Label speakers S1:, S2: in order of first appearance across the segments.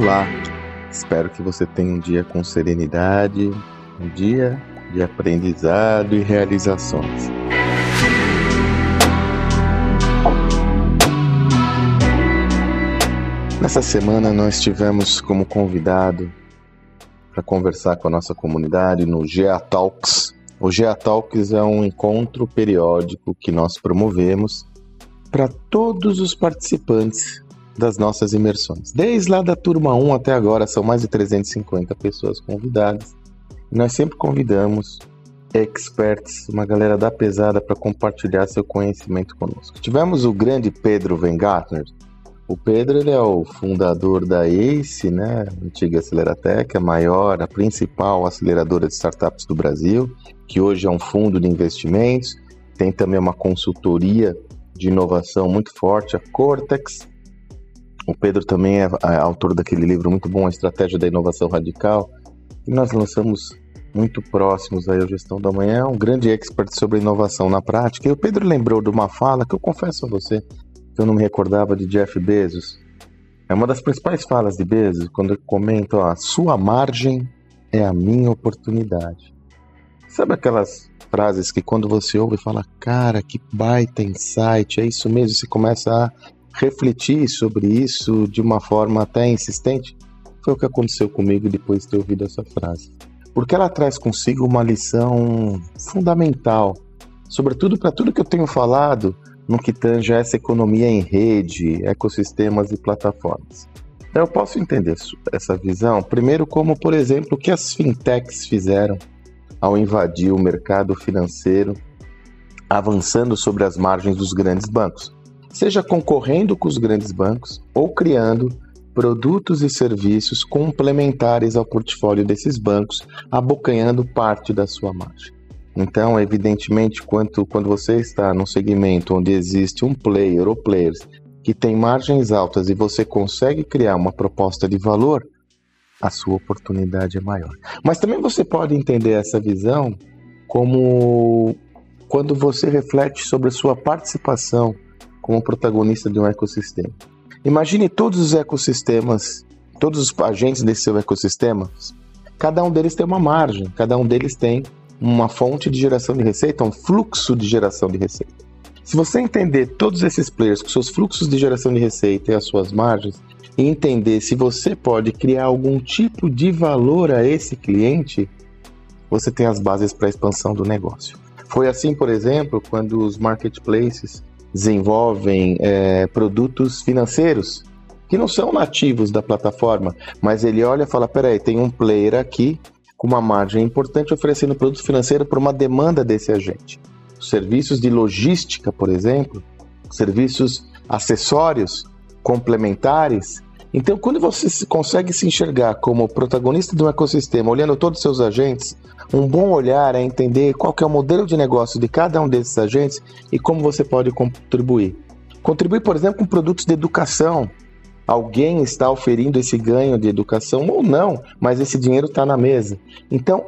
S1: Olá, espero que você tenha um dia com serenidade, um dia de aprendizado e realizações. Nessa semana nós tivemos como convidado para conversar com a nossa comunidade no GEA Talks. O GEA Talks é um encontro periódico que nós promovemos para todos os participantes das nossas imersões. Desde lá da turma 1 até agora, são mais de 350 pessoas convidadas. Nós sempre convidamos experts, uma galera da pesada para compartilhar seu conhecimento conosco. Tivemos o grande Pedro Vengartner. O Pedro ele é o fundador da ACE, né, antiga Aceleratec, a maior, a principal aceleradora de startups do Brasil, que hoje é um fundo de investimentos. Tem também uma consultoria de inovação muito forte, a Cortex, o Pedro também é, é autor daquele livro muito bom, A Estratégia da Inovação Radical. E nós lançamos muito próximos aí Gestão da Manhã, um grande expert sobre inovação na prática. E o Pedro lembrou de uma fala que eu confesso a você que eu não me recordava de Jeff Bezos. É uma das principais falas de Bezos, quando ele comenta, ó, a sua margem é a minha oportunidade. Sabe aquelas frases que quando você ouve fala, cara, que baita insight, é isso mesmo, você começa a refletir sobre isso de uma forma até insistente, foi o que aconteceu comigo depois de ter ouvido essa frase. Porque ela traz consigo uma lição fundamental, sobretudo para tudo que eu tenho falado no que tange essa economia em rede, ecossistemas e plataformas. Então, eu posso entender essa visão, primeiro, como, por exemplo, o que as fintechs fizeram ao invadir o mercado financeiro, avançando sobre as margens dos grandes bancos seja concorrendo com os grandes bancos ou criando produtos e serviços complementares ao portfólio desses bancos, abocanhando parte da sua margem. Então, evidentemente, quanto, quando você está num segmento onde existe um player ou players que tem margens altas e você consegue criar uma proposta de valor, a sua oportunidade é maior. Mas também você pode entender essa visão como quando você reflete sobre a sua participação como protagonista de um ecossistema. Imagine todos os ecossistemas, todos os agentes desse seu ecossistema, cada um deles tem uma margem, cada um deles tem uma fonte de geração de receita, um fluxo de geração de receita. Se você entender todos esses players com seus fluxos de geração de receita e as suas margens, e entender se você pode criar algum tipo de valor a esse cliente, você tem as bases para a expansão do negócio. Foi assim, por exemplo, quando os marketplaces desenvolvem é, produtos financeiros que não são nativos da plataforma, mas ele olha e fala: peraí, tem um player aqui com uma margem importante oferecendo produto financeiro para uma demanda desse agente. serviços de logística, por exemplo, serviços acessórios complementares. Então, quando você consegue se enxergar como protagonista de um ecossistema, olhando todos os seus agentes, um bom olhar é entender qual é o modelo de negócio de cada um desses agentes e como você pode contribuir. Contribuir, por exemplo, com produtos de educação. Alguém está oferindo esse ganho de educação ou não, mas esse dinheiro está na mesa. Então,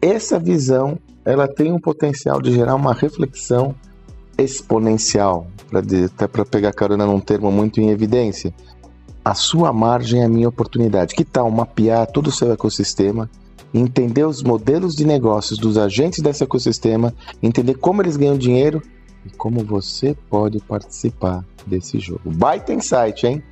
S1: essa visão ela tem um potencial de gerar uma reflexão exponencial, para pegar carona num termo muito em evidência. A sua margem é a minha oportunidade. Que tal mapear todo o seu ecossistema entender os modelos de negócios dos agentes desse ecossistema, entender como eles ganham dinheiro e como você pode participar desse jogo. Baita insight, hein?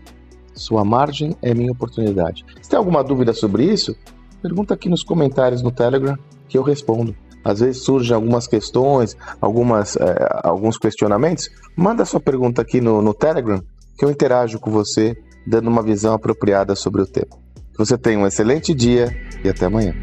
S1: Sua margem é minha oportunidade. Se tem alguma dúvida sobre isso, pergunta aqui nos comentários no Telegram que eu respondo. Às vezes surgem algumas questões, algumas, é, alguns questionamentos. Manda sua pergunta aqui no, no Telegram que eu interajo com você, dando uma visão apropriada sobre o tema. Que você tenha um excelente dia e até amanhã.